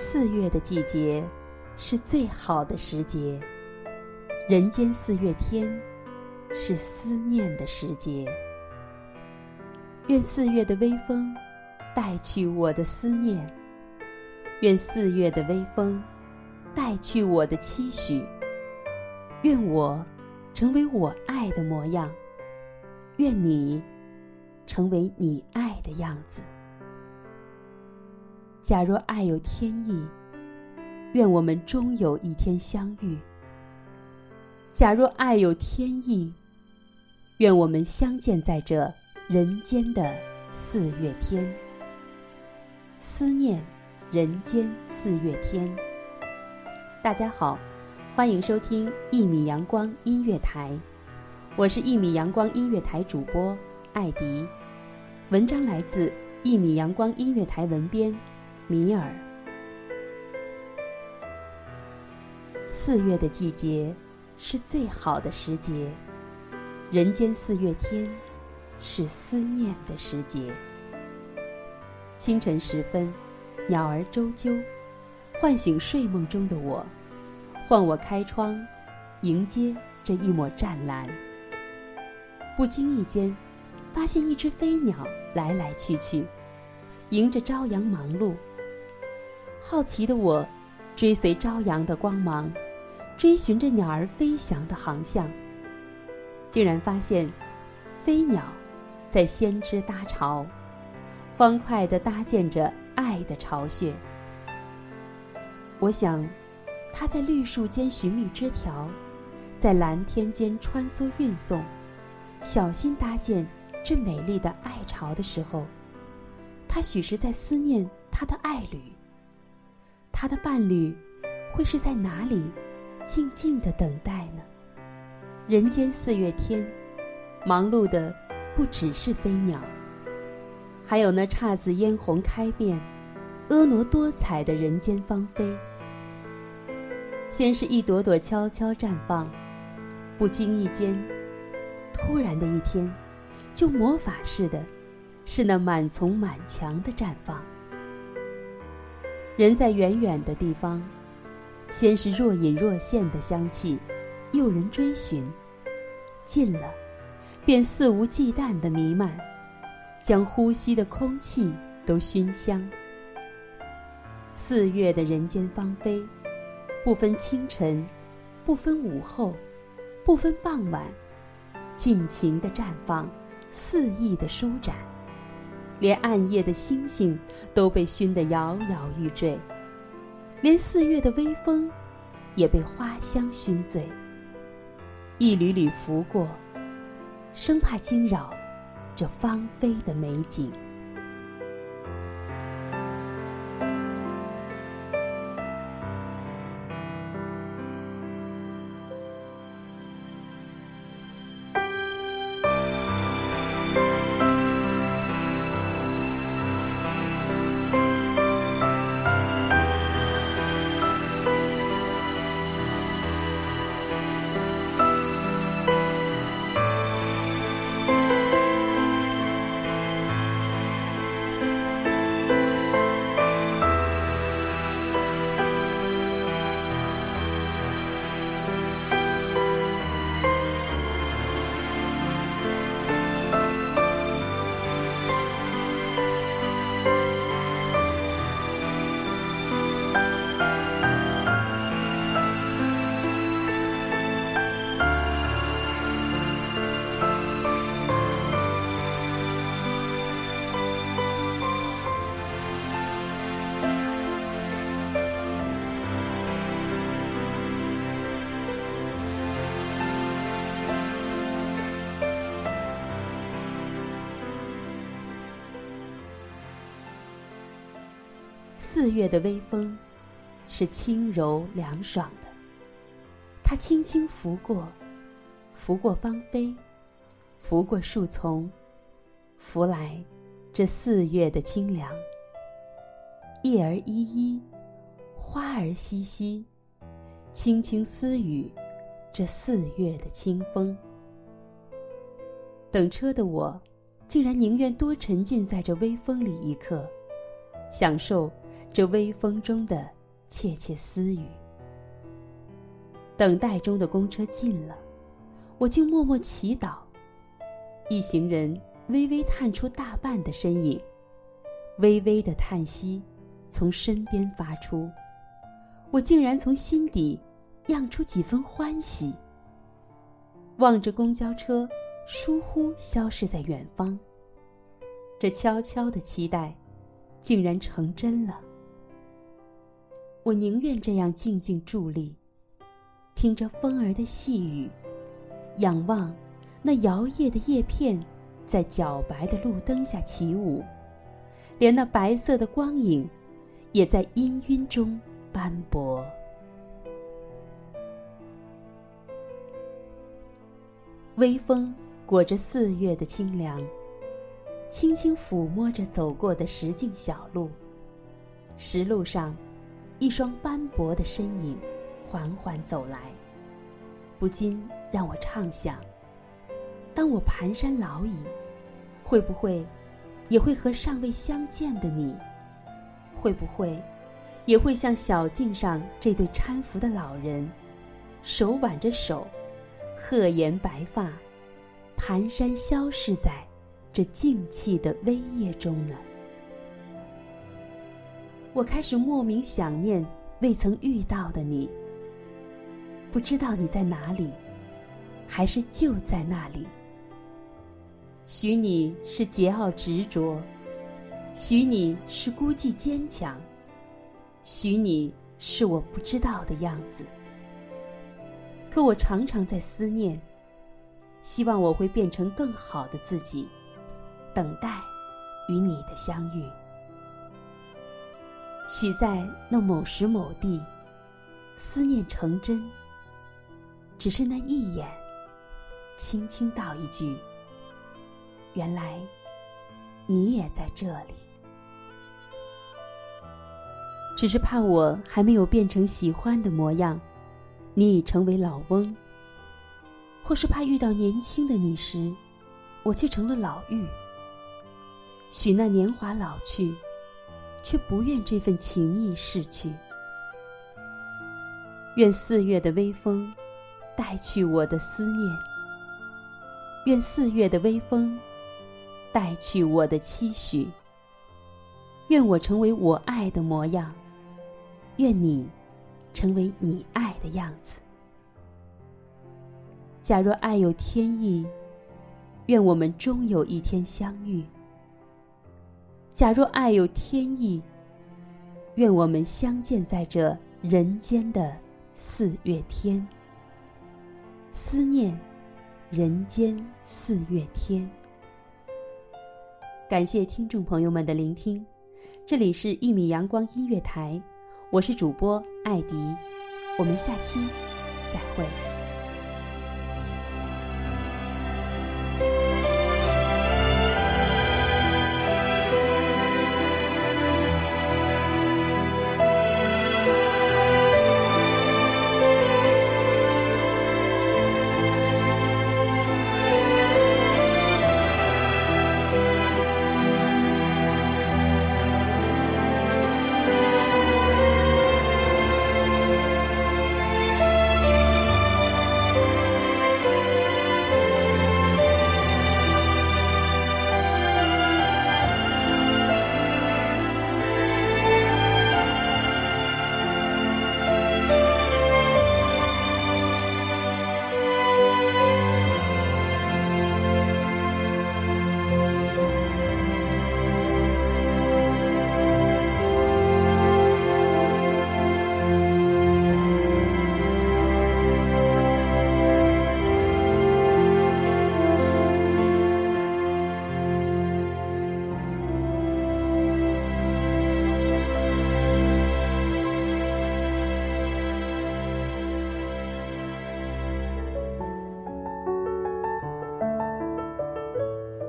四月的季节，是最好的时节。人间四月天，是思念的时节。愿四月的微风，带去我的思念；愿四月的微风，带去我的期许。愿我，成为我爱的模样；愿你，成为你爱的样子。假若爱有天意，愿我们终有一天相遇。假若爱有天意，愿我们相见在这人间的四月天。思念人间四月天。大家好，欢迎收听一米阳光音乐台，我是一米阳光音乐台主播艾迪。文章来自一米阳光音乐台文编。米尔，四月的季节是最好的时节，人间四月天是思念的时节。清晨时分，鸟儿啾啾，唤醒睡梦中的我，唤我开窗，迎接这一抹湛蓝。不经意间，发现一只飞鸟来来去去，迎着朝阳忙碌。好奇的我，追随朝阳的光芒，追寻着鸟儿飞翔的航向。竟然发现，飞鸟在先知搭巢，欢快地搭建着爱的巢穴。我想，它在绿树间寻觅枝条，在蓝天间穿梭运送，小心搭建这美丽的爱巢的时候，它许是在思念它的爱侣。他的伴侣会是在哪里静静的等待呢？人间四月天，忙碌的不只是飞鸟，还有那姹紫嫣红开遍、婀娜多彩的人间芳菲。先是一朵朵悄悄绽放，不经意间，突然的一天，就魔法似的，是那满丛满墙的绽放。人在远远的地方，先是若隐若现的香气，诱人追寻；近了，便肆无忌惮的弥漫，将呼吸的空气都熏香。四月的人间芳菲，不分清晨，不分午后，不分傍晚，尽情的绽放，肆意的舒展。连暗夜的星星都被熏得摇摇欲坠，连四月的微风也被花香熏醉。一缕缕拂过，生怕惊扰这芳菲的美景。四月的微风，是轻柔凉爽的。它轻轻拂过，拂过芳菲，拂过树丛，拂来这四月的清凉。叶儿依依，花儿淅淅，轻轻私语这四月的清风。等车的我，竟然宁愿多沉浸在这微风里一刻，享受这微风中的窃窃私语。等待中的公车近了，我竟默默祈祷。一行人微微探出大半的身影，微微的叹息从身边发出，我竟然从心底漾出几分欢喜。望着公交车疏忽消失在远方，这悄悄的期待，竟然成真了。我宁愿这样静静伫立。听着风儿的细语，仰望那摇曳的叶片，在皎白的路灯下起舞，连那白色的光影，也在氤氲中斑驳。微风裹着四月的清凉，轻轻抚摸着走过的石径小路，石路上，一双斑驳的身影。缓缓走来，不禁让我畅想：当我蹒跚老矣，会不会也会和尚未相见的你？会不会也会像小径上这对搀扶的老人，手挽着手，鹤颜白发，蹒跚消逝在这静气的微夜中呢？我开始莫名想念未曾遇到的你。不知道你在哪里，还是就在那里？许你是桀骜执着，许你是孤寂坚强，许你是我不知道的样子。可我常常在思念，希望我会变成更好的自己，等待与你的相遇。许在那某时某地，思念成真。只是那一眼，轻轻道一句：“原来你也在这里。”只是怕我还没有变成喜欢的模样，你已成为老翁；或是怕遇到年轻的你时，我却成了老妪。许那年华老去，却不愿这份情谊逝去。愿四月的微风。带去我的思念，愿四月的微风带去我的期许。愿我成为我爱的模样，愿你成为你爱的样子。假若爱有天意，愿我们终有一天相遇。假若爱有天意，愿我们相见在这人间的四月天。思念，人间四月天。感谢听众朋友们的聆听，这里是一米阳光音乐台，我是主播艾迪，我们下期再会。